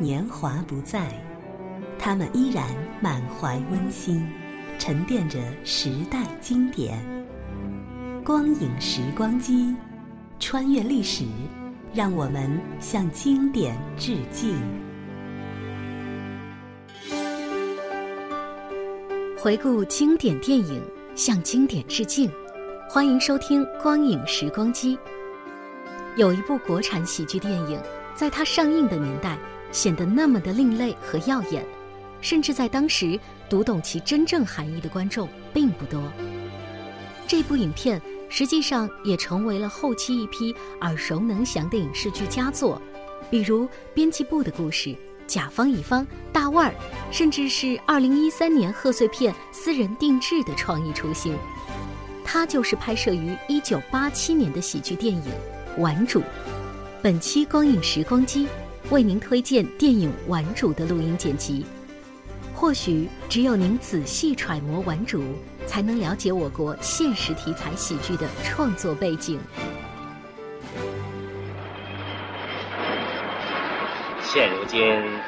年华不再，他们依然满怀温馨，沉淀着时代经典。光影时光机，穿越历史，让我们向经典致敬。回顾经典电影，向经典致敬。欢迎收听《光影时光机》。有一部国产喜剧电影，在它上映的年代显得那么的另类和耀眼，甚至在当时读懂其真正含义的观众并不多。这部影片实际上也成为了后期一批耳熟能详的影视剧佳作，比如《编辑部的故事》。甲方乙方、大腕儿，甚至是二零一三年贺岁片私人定制的创意雏形。它就是拍摄于一九八七年的喜剧电影《顽主》。本期光影时光机为您推荐电影《顽主》的录音剪辑。或许只有您仔细揣摩《顽主》，才能了解我国现实题材喜剧的创作背景。现如今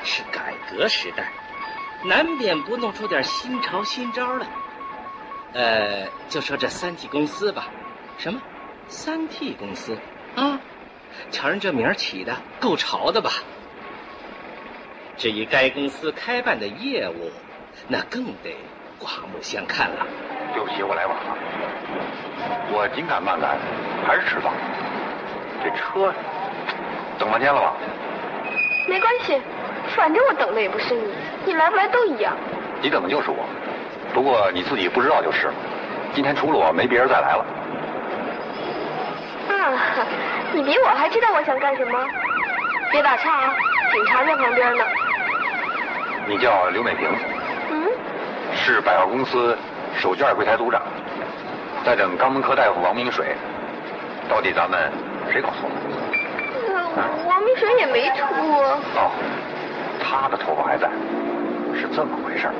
是改革时代，难免不弄出点新潮新招来。呃，就说这三 T 公司吧，什么三 T 公司啊？瞧人这名儿起的够潮的吧？至于该公司开办的业务，那更得刮目相看了。对不起，我来晚了。我紧赶慢赶，还是迟到。这车等半天了吧？没关系，反正我等的也不是你，你来不来都一样。你等的就是我，不过你自己不知道就是了。今天除了我，没别人再来了。啊，你比我还知道我想干什么？别打岔啊，警察在旁边呢。你叫刘美萍，嗯，是百货公司手绢柜台组长，在等肛门科大夫王明水。到底咱们谁搞错了？呃，王明水也没秃啊。哦，他的头发还在，是这么回事儿。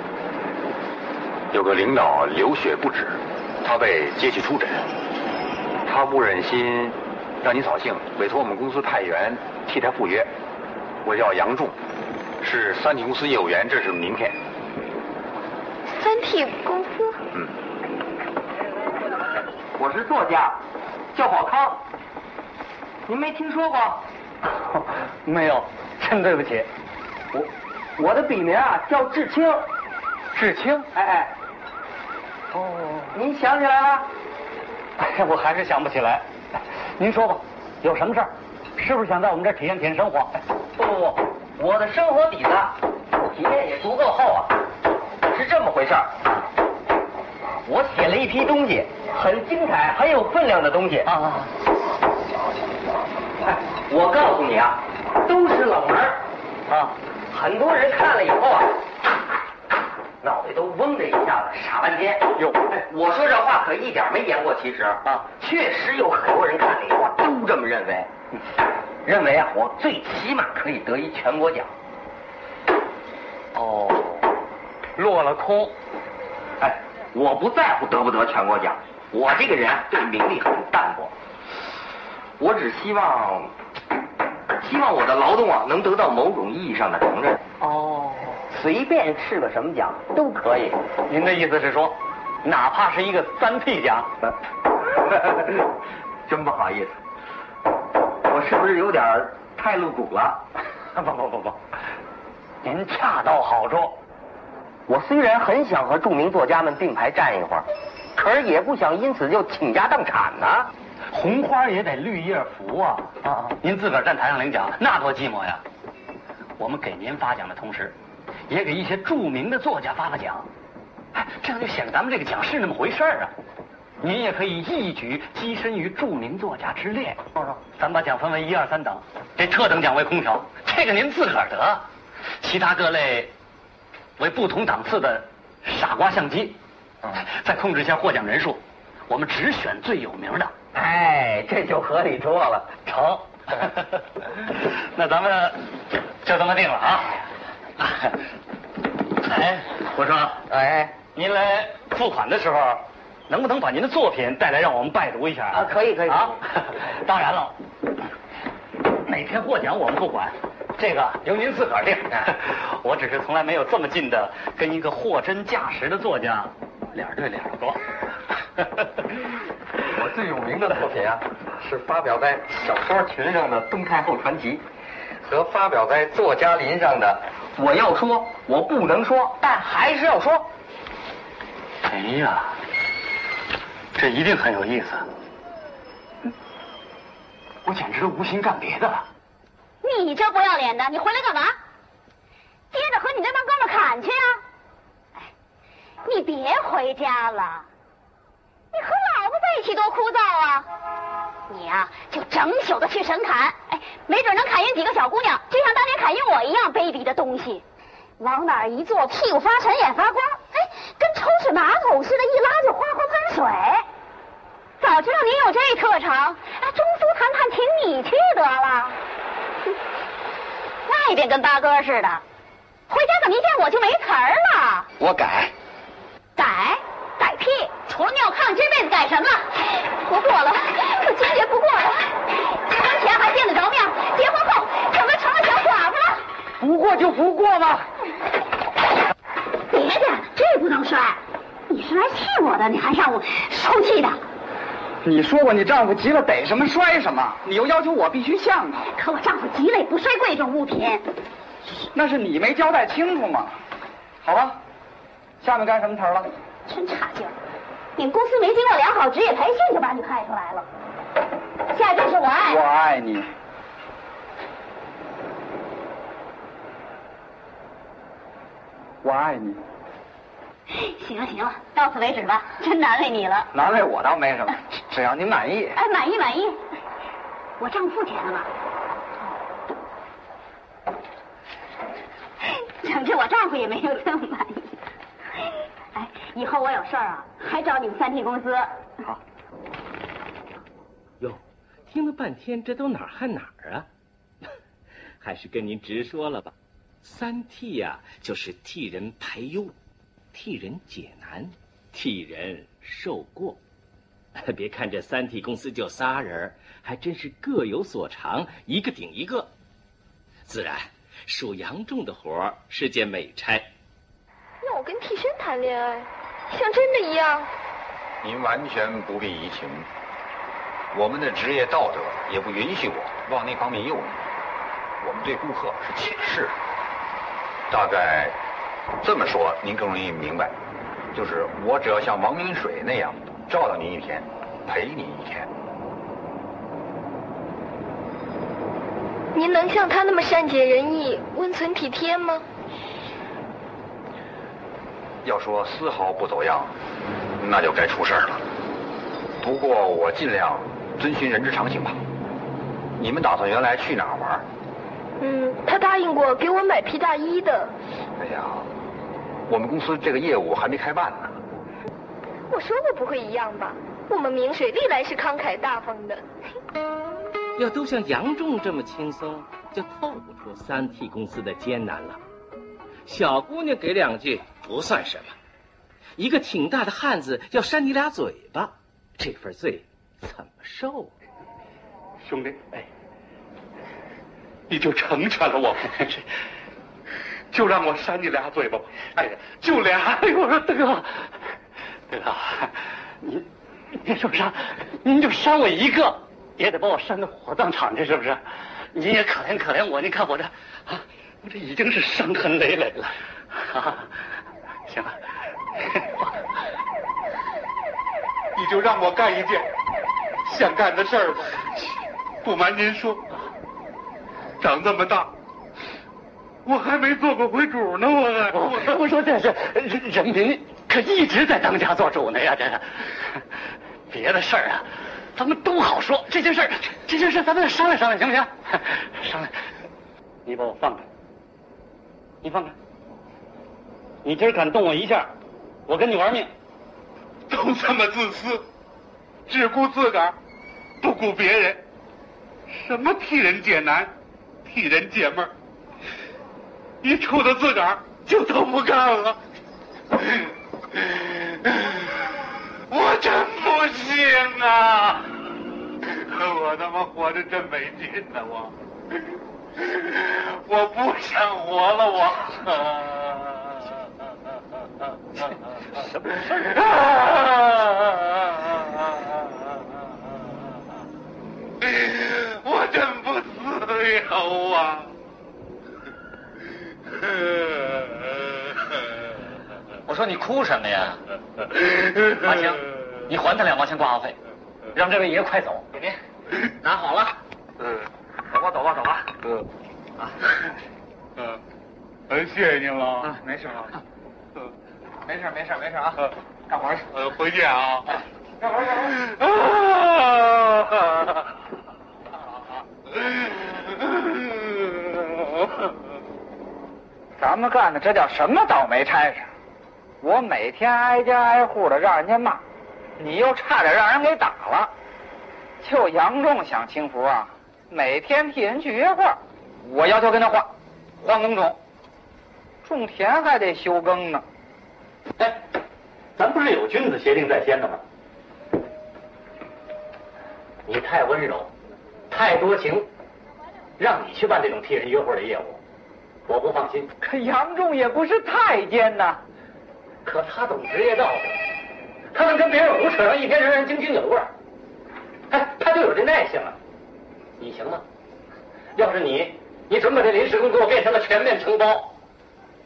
有个领导流血不止，他被接去出诊，他不忍心让你扫兴，委托我们公司派员替他赴约。我叫杨仲，是三体公司业务员，这是名片。三体公司？嗯。我是作家，叫宝康。您没听说过？没有，真对不起。我我的笔名啊叫志清。志清？哎哎。哦，您想起来了？哎，我还是想不起来。您说吧，有什么事儿？是不是想在我们这儿体验体验生活？不不不，我的生活底子体面也足够厚啊。是这么回事儿，我写了一批东西，很精彩、很有分量的东西啊。哎，我告诉你啊，都是冷门啊，很多人看了以后啊，脑袋都嗡的一下子，傻半天。哟，哎，我说这话可一点没言过其实啊，确实有很多人看了以后都这么认为，认为啊，我最起码可以得一全国奖。哦，落了空。哎，我不在乎得不得全国奖，我这个人对名利很淡薄。我只希望，希望我的劳动啊能得到某种意义上的承认。哦，随便是个什么奖都可以。您的意思是说，哪怕是一个三 P 奖？真不好意思，我是不是有点太露骨了？不不不不，您恰到好处。我虽然很想和著名作家们并排站一会儿，可是也不想因此就倾家荡产呢、啊。红花也得绿叶扶啊！啊，您自个儿站台上领奖，那多寂寞呀！我们给您发奖的同时，也给一些著名的作家发发奖，哎，这样就显得咱们这个奖是那么回事儿啊！您也可以一举跻身于著名作家之列。说说，咱把奖分为一二三等，这特等奖为空调，这个您自个儿得；其他各类为不同档次的傻瓜相机。嗯再控制一下获奖人数，我们只选最有名的。哎，这就合理多了。成，那咱们就这么定了啊！哎，我说，哎，您来付款的时候，能不能把您的作品带来，让我们拜读一下啊？可以，可以啊！当然了，哪天获奖我们不管，这个由您自个儿定。我只是从来没有这么近的跟一个货真价实的作家脸对脸过。我最有名的作品啊，是发表在小说群上的《东太后传奇》，和发表在作家林上的《我要说，我不能说，但还是要说》。哎呀，这一定很有意思。我简直都无心干别的了。你这不要脸的，你回来干嘛？接着和你那帮哥们砍去啊！哎，你别回家了。你和老婆在一起多枯燥啊！你呀，就整宿的去神砍，哎，没准能砍晕几个小姑娘，就像当年砍晕我一样卑鄙的东西。往哪儿一坐，屁股发沉，眼发光，哎，跟抽水马桶似的，一拉就哗哗喷水。早知道您有这特长，哎，中苏谈判请你去得了。外边跟八哥似的，回家怎么一见我就没词儿了？我改。改？改屁！除了尿炕，这辈子改什么？不过了，我坚决不过了。结婚前还见得着面，结婚后怎么成了小寡妇了？不过就不过吧。别的，这不能摔。你是来气我的，你还让我受气的。你说过你丈夫急了逮什么摔什么，你又要求我必须像他。可我丈夫急了也不摔贵重物品。那是你没交代清楚嘛。好吧，下面干什么词了？真差劲！你们公司没经过良好职业培训就把你派出来了。下一句是我爱。我爱你。我爱你。行了行了，到此为止吧，真难为你了。难为我倒没什么，只要您满意。哎，满意满意。我账付钱了吗？整治我丈夫也没有这么满意。哎，以后我有事儿啊，还找你们三 T 公司。好。哟，听了半天，这都哪儿和哪儿啊？还是跟您直说了吧。三 T 呀，就是替人排忧，替人解难，替人受过。别看这三 T 公司就仨人，还真是各有所长，一个顶一个。自然，属杨仲的活是件美差。让我跟替身谈恋爱，像真的一样。您完全不必移情，我们的职业道德也不允许我往那方面诱你。我们对顾客是解释，大概这么说您更容易明白，就是我只要像王明水那样照料您一天，陪你一天。您能像他那么善解人意、温存体贴吗？要说丝毫不走样，那就该出事儿了。不过我尽量遵循人之常情吧。你们打算原来去哪儿玩？嗯，他答应过给我买皮大衣的。哎呀，我们公司这个业务还没开办呢。我说过不会一样吧？我们明水历来是慷慨大方的。要都像杨仲这么轻松，就透不出三 T 公司的艰难了。小姑娘给两句不算什么，一个挺大的汉子要扇你俩嘴巴，这份罪怎么受？兄弟，哎，你就成全了我，就让我扇你俩嘴巴吧。哎呀，就俩。哎呦，我说大哥，您您就扇，您就扇我一个，也得把我扇到火葬场去，是不是？您也可怜可怜我，您看我这啊。我这已经是伤痕累累了，啊，行了，你就让我干一件想干的事儿吧。不瞒您说，长这么大，我还没做过回主呢。我我我说这是人人民可一直在当家做主呢呀，这别的事儿啊，咱们都好说。这件事儿，这件事咱们商量商量，行不行？商量。你把我放开，你放开。你今儿敢动我一下，我跟你玩命。都这么自私，只顾自个儿，不顾别人。什么替人解难，替人解闷儿，一瞅到自个儿就都不干了。我真不行啊！我他妈活着真没劲呐！我，我不想活了！我，什么事儿？我真不自由啊！我说你哭什么呀？阿青，你还他两毛钱挂号费，让这位爷快走。给您拿好了。嗯，走吧，走吧，走吧。嗯，啊，嗯，嗯，谢谢您了。啊，没事了。嗯，没事，没事，没事啊。干活去。呃，回见啊。干活，干活。啊！咱们干的这叫什么倒霉差事？我每天挨家挨户的让人家骂，你又差点让人给打了。就杨仲享清福啊，每天替人去约会，我要求跟他换，换耕种，种田还得休耕呢。哎，咱不是有君子协定在先的吗？你太温柔，太多情，让你去办这种替人约会的业务，我不放心。可杨仲也不是太监呐，可他懂职业道德，他能跟别人胡扯上一天，人人津津有味儿。哎，他就有这耐性了！你行吗？要是你，你准把这临时工给我变成了全面承包，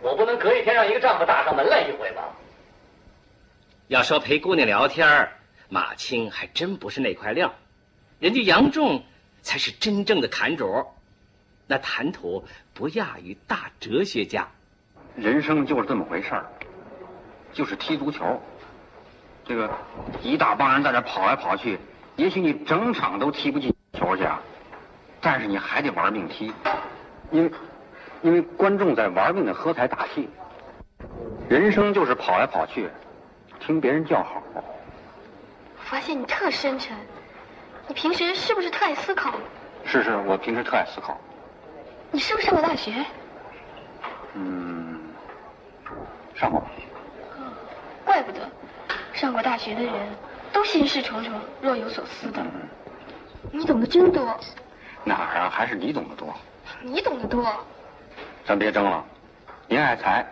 我不能隔一天让一个丈夫打上门来一回吧？要说陪姑娘聊天马青还真不是那块料，人家杨仲才是真正的砍主，那谈吐不亚于大哲学家。人生就是这么回事儿，就是踢足球，这个一大帮人在这跑来跑去。也许你整场都踢不进球去啊，但是你还得玩命踢，因为因为观众在玩命的喝彩打气。人生就是跑来跑去，听别人叫好。我发现你特深沉，你平时是不是特爱思考？是是，我平时特爱思考。你是不是上过大学？嗯，上过。怪不得，上过大学的人。都心事重重，若有所思的。你懂得真多。哪儿啊？还是你懂得多。你懂得多。咱别争了，您爱财，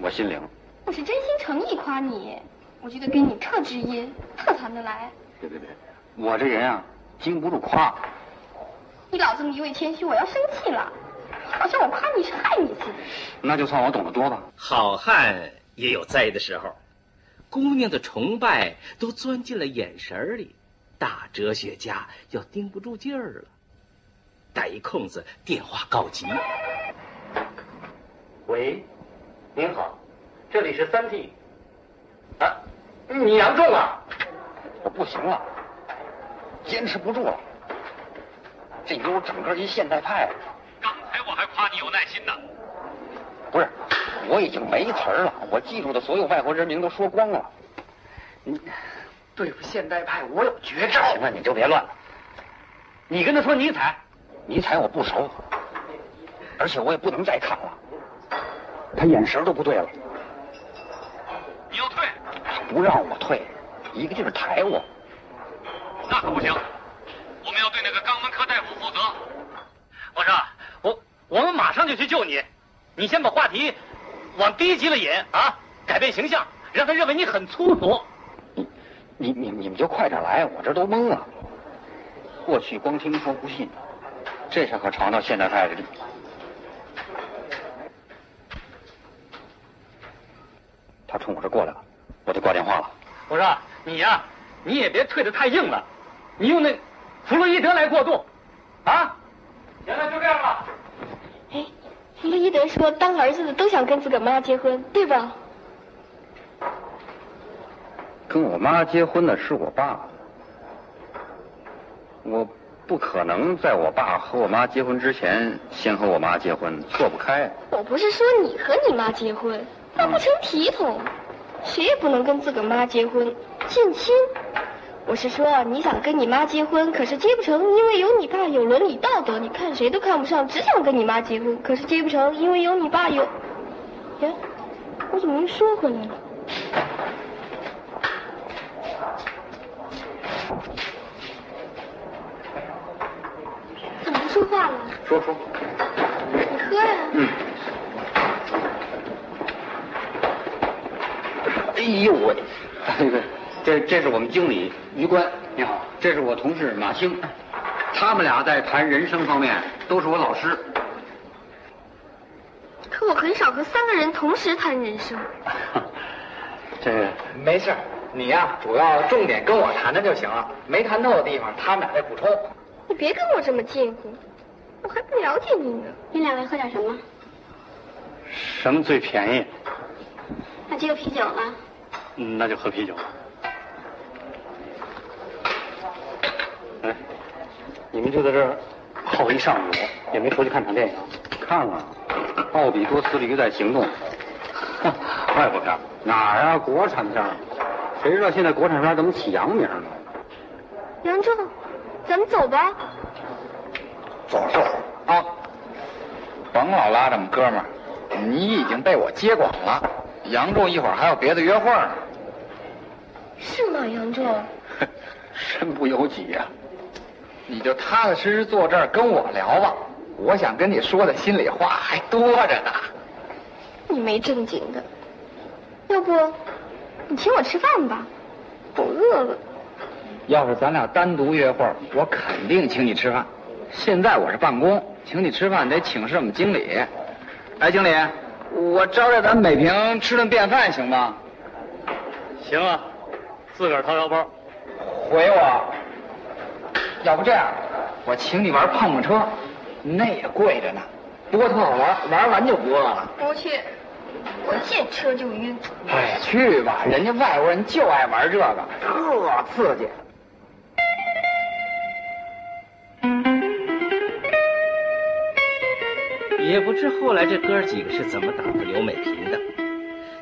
我心领。我是真心诚意夸你，我觉得跟你特知音，特谈得来。别别别，我这人啊，经不住夸。你老这么一味谦虚，我要生气了，好像我夸你是害你似的。那就算我懂得多吧。好汉也有栽的时候。姑娘的崇拜都钻进了眼神里，大哲学家要盯不住劲儿了。逮一空子，电话告急。喂，您好，这里是三 T。啊，你杨重啊？我不行了，坚持不住了。这妞整个一现代派。刚才我还夸你有耐心呢。不是。我已经没词儿了，我记住的所有外国人名都说光了。你对付现代派，我有绝招。行了，你就别乱了。你跟他说尼采，尼采我不熟，而且我也不能再看了。他眼神都不对了。你要退？不让我退，一个劲儿抬我。那可不行，我们要对那个肛门科大夫负责。我说，我我们马上就去救你，你先把话题。往低级了引啊！改变形象，让他认为你很粗俗。你、你、你、你们就快点来，我这都懵了。过去光听说不信，这下可尝到现代派的。他冲我这过来了，我就挂电话了。我说你呀，你也别退的太硬了，你用那弗洛伊德来过渡啊。行了，就这样吧。哎。弗洛伊德说：“当儿子的都想跟自个妈结婚，对吧？”跟我妈结婚的是我爸，我不可能在我爸和我妈结婚之前先和我妈结婚，错不开。我不是说你和你妈结婚，那不成体统，谁也不能跟自个妈结婚，近亲。我是说，你想跟你妈结婚，可是结不成，因为有你爸有伦理道德，你看谁都看不上，只想跟你妈结婚，可是结不成，因为有你爸有。呀，我怎么又说回来了？怎么不说话了？说说。你喝呀。嗯。哎呦喂，那个，这这是我们经理于官，你好，这是我同事马兴，他们俩在谈人生方面都是我老师。可我很少和三个人同时谈人生。这个没事，你呀，主要重点跟我谈谈就行了，没谈透的地方，他们俩再补充。你别跟我这么近乎，我还不了解你呢。你两位喝点什么？什么最便宜？那就有啤酒了。嗯，那就喝啤酒。哎，你们就在这儿耗一上午，也没出去看场电影？看了，《奥比多斯驴在行动》，哼外国片哪儿啊？国产片谁知道现在国产片怎么起洋名呢？杨柱，咱们走吧。走走啊！甭老拉着我们哥们儿，你已经被我接管了。杨柱一会儿还有别的约会呢。是吗，杨仲？身不由己呀！你就踏踏实实坐这儿跟我聊吧，我想跟你说的心里话还多着呢。你没正经的，要不你请我吃饭吧，我饿了。要是咱俩单独约会，我肯定请你吃饭。现在我是办公，请你吃饭得请示我们经理。哎，经理，我招待咱美平吃顿便饭行吗？行啊。自个儿掏腰包，回我。要不这样，我请你玩碰碰车，那也贵着呢。不过特好玩，玩完就不饿了。不去，我见车就晕。哎，去吧，人家外国人就爱玩这个，特刺激。也不知后来这哥几个是怎么打发刘美萍的。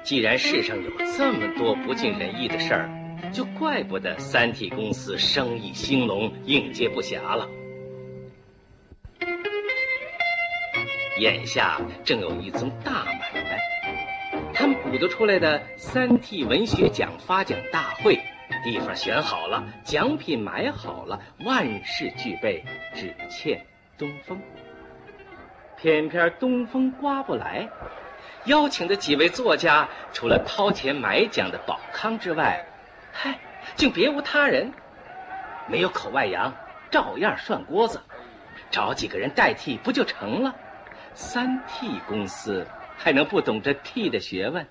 既然世上有这么多不尽人意的事儿。就怪不得三 T 公司生意兴隆，应接不暇了。眼下正有一宗大买卖，他们鼓捣出来的三 T 文学奖发奖大会，地方选好了，奖品买好了，万事俱备，只欠东风。偏偏东风刮不来，邀请的几位作家，除了掏钱买奖的宝康之外，嗨，竟别无他人，没有口外扬，照样涮锅子，找几个人代替不就成了？三 T 公司还能不懂这 T 的学问？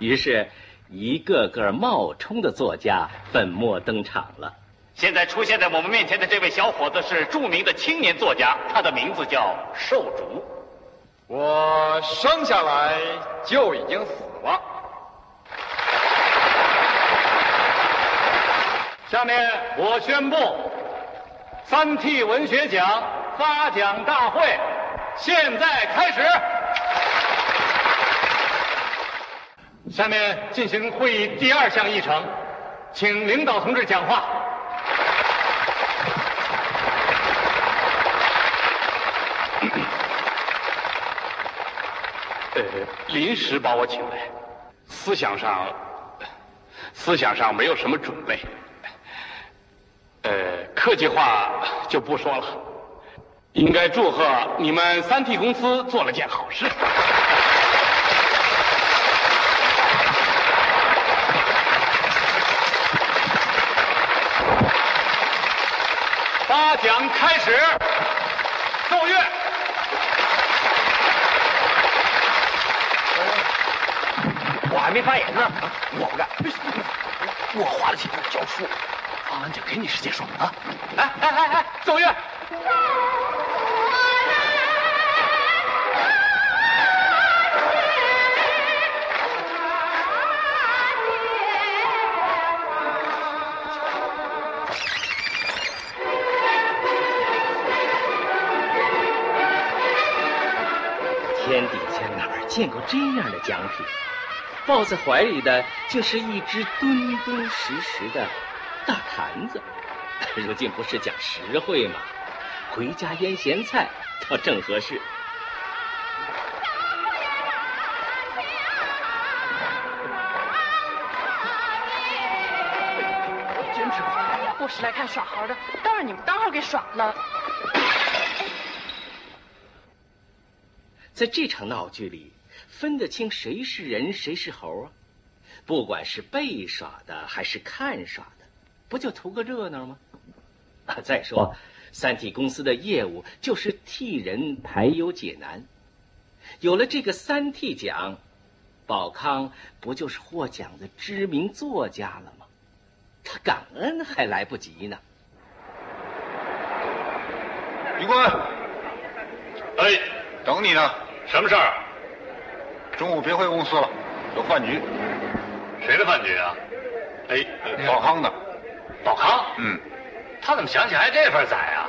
于是，一个个冒充的作家粉墨登场了。现在出现在我们面前的这位小伙子是著名的青年作家，他的名字叫寿竹。我生下来就已经死了。下面我宣布，三 T 文学奖发奖大会现在开始。下面进行会议第二项议程，请领导同志讲话。呃，临时把我请来，思想上，思想上没有什么准备。客气话就不说了，应该祝贺你们三 T 公司做了件好事。发奖开始，奏乐。我还没发言呢，我不干，我花了钱教书。大安姐，给你时间说啊！哎哎哎哎，走月！天底下哪儿见过这样的奖品？抱在怀里的就是一只敦敦实实的。大坛子。如今不是讲实惠吗？回家腌咸菜倒正合适。我是来看耍猴的，倒让你们当号给耍了。在这场闹剧里，分得清谁是人谁是猴啊？不管是被耍的还是看耍的，不就图个热闹吗？啊，再说，三 T 公司的业务就是替人排忧解难，有了这个三 T 奖，宝康不就是获奖的知名作家了吗？他感恩还来不及呢。余官，哎，等你呢。什么事儿？中午别回公司了，有饭局。谁的饭局啊？哎，宝康的。宝康？嗯。他怎么想起来这份宰啊？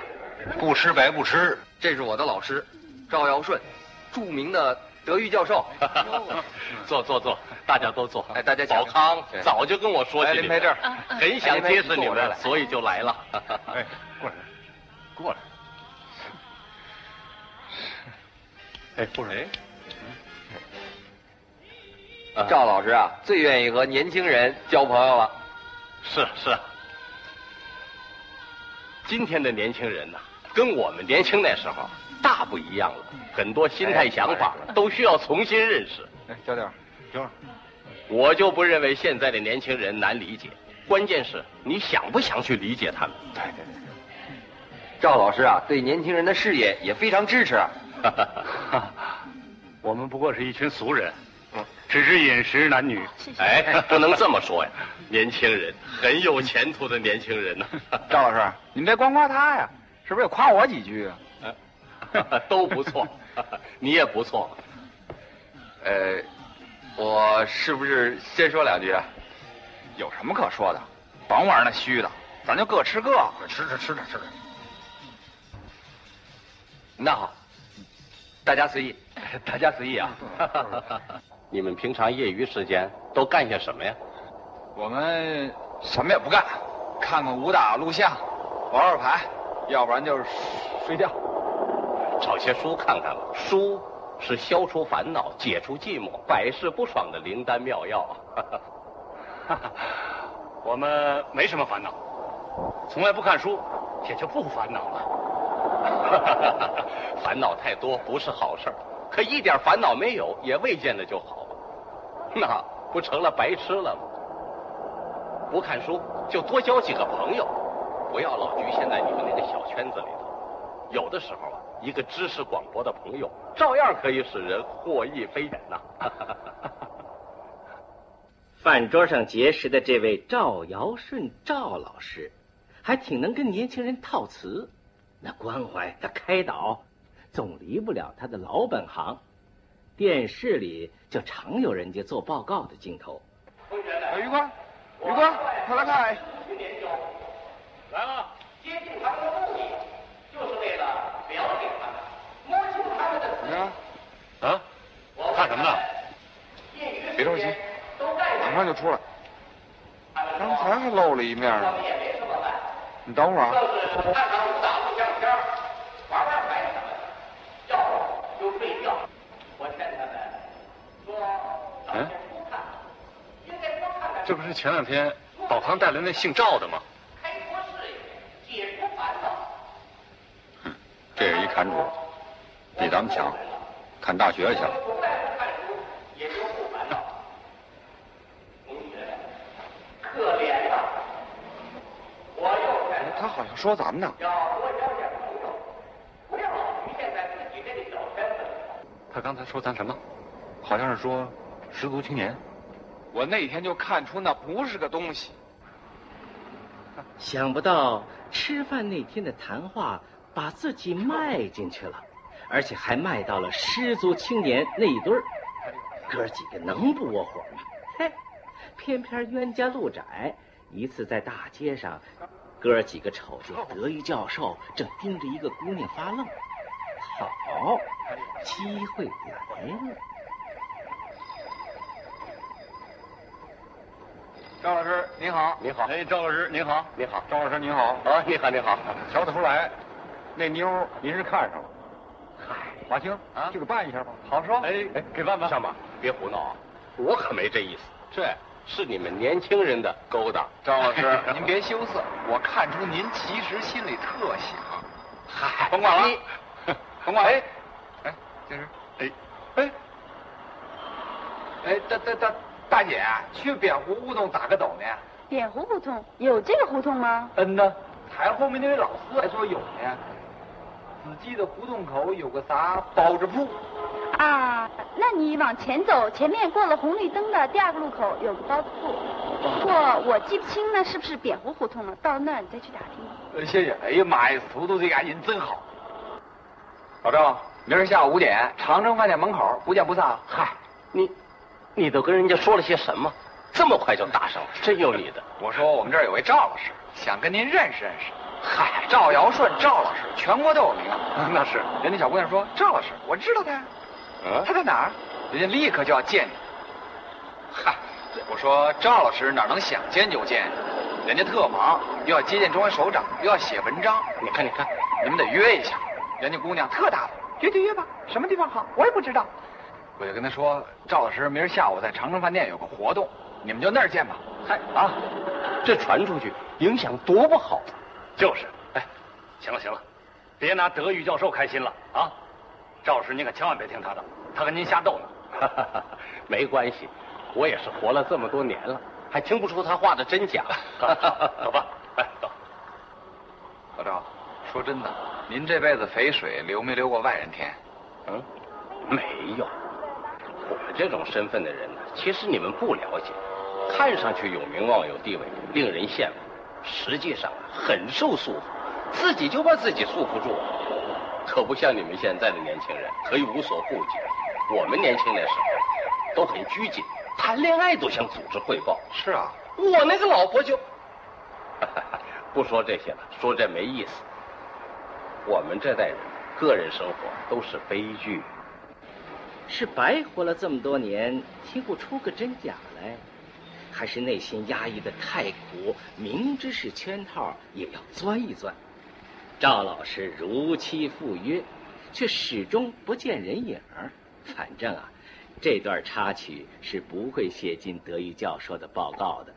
不吃白不吃。这是我的老师，赵尧舜，著名的德育教授。坐坐坐，大家都坐。哎，大家宝康早就跟我说起林培这儿，很想结识你们，所以就来了。哎，过来，过来。哎，夫人，赵老师啊，最愿意和年轻人交朋友了。是是。今天的年轻人呐，跟我们年轻那时候大不一样了，很多心态想法都需要重新认识。哎，小点，行了。我就不认为现在的年轻人难理解，关键是你想不想去理解他们。对对对。赵老师啊，对年轻人的事业也非常支持。我们不过是一群俗人，只是饮食男女。哎，不能这么说呀！年轻人很有前途的年轻人呢。赵老师，你别光夸他呀，是不是也夸我几句啊？都不错，你也不错。呃，我是不是先说两句啊？有什么可说的？甭玩那虚的，咱就各吃各，吃着吃着吃着。那好。大家随意，大家随意啊！你们平常业余时间都干些什么呀？我们什么也不干，看看武打录像，玩玩牌，要不然就是睡觉。找些书看看吧，书是消除烦恼、解除寂寞、百试不爽的灵丹妙药。我们没什么烦恼，从来不看书，也就不烦恼了。烦恼太多不是好事可一点烦恼没有也未见得就好，那不成了白痴了吗？不看书就多交几个朋友，不要老局限在你们那个小圈子里头。有的时候啊，一个知识广博的朋友，照样可以使人获益匪浅呐。饭桌上结识的这位赵尧舜赵老师，还挺能跟年轻人套词。那关怀，他开导，总离不了他的老本行。电视里就常有人家做报告的镜头。余光，余光，快来看！来了。接近他们的目的，就是为了了解他们，摸清他们的。你看。啊？看什么呢？别着急，马上就出来。刚才还露了一面呢。你等会儿啊。这不是前两天宝康带来那姓赵的吗？开国事业，解除烦恼哼，这人一看主，比咱们强，看大学去了。可怜呐！他好像说咱们呢。他刚才说咱什么？好像是说十足青年。我那天就看出那不是个东西。想不到吃饭那天的谈话把自己卖进去了，而且还卖到了失足青年那一堆儿。哥几个能不窝火吗？嘿，偏偏冤家路窄。一次在大街上，哥几个瞅见德育教授正盯着一个姑娘发愣。好，机会来了。赵老师您好，你好，哎，张老师您好，您好，张老师您好，啊，你好，你好，瞧得出来，那妞您是看上了。嗨，马青啊，就给办一下吧。好说，哎哎，给办吧。上吧，别胡闹啊，我可没这意思，这是你们年轻人的勾当。张老师，您别羞涩，我看出您其实心里特想。嗨，甭管了，甭管了。哎，哎，就是，哎，哎，哎，大大大大姐，去扁湖胡同打个斗呢。扁湖胡同有这个胡同吗？嗯呐，台后面那位老四还说有呢。只记得胡同口有个啥包子铺。啊，那你往前走，前面过了红绿灯的第二个路口有个包子铺，不过我记不清那是不是扁湖胡同了，到那儿你再去打听。呃，谢谢。哎呀妈呀，糊涂这家人真好。老赵，明儿下午五点，长城饭店门口，不见不散。嗨，你，你都跟人家说了些什么？这么快就搭上了，真有你的。我说我们这儿有位赵老师，想跟您认识认识。嗨，赵尧舜，赵老师，全国都有名。那是，人家小姑娘说赵老师，我知道他呀。嗯，他在哪儿？人家立刻就要见你。嗨，我说赵老师哪能想见就见？人家特忙，又要接见中央首长，又要写文章。你看，你看，你们得约一下。人家姑娘特大方，约就约吧，什么地方好，我也不知道。我就跟他说，赵老师明儿下午在长城饭店有个活动，你们就那儿见吧。嗨啊，这传出去影响多不好。就是，哎，行了行了，别拿德育教授开心了啊！赵老师，您可千万别听他的，他跟您瞎逗呢。没关系，我也是活了这么多年了，还听不出他话的真假。走吧，哎走。老赵，说真的，您这辈子肥水流没流过外人田？嗯，没有。这种身份的人呢，其实你们不了解，看上去有名望有地位，令人羡慕，实际上很受束缚，自己就把自己束缚住了。可不像你们现在的年轻人可以无所顾忌，我们年轻的时候都很拘谨，谈恋爱都向组织汇报。是啊，我那个老婆就 不说这些了，说这没意思。我们这代人个人生活都是悲剧，是白活了这么多年，听不出个真假来，还是内心压抑的太苦，明知是圈套也要钻一钻。赵老师如期赴约，却始终不见人影儿。反正啊，这段插曲是不会写进德育教授的报告的。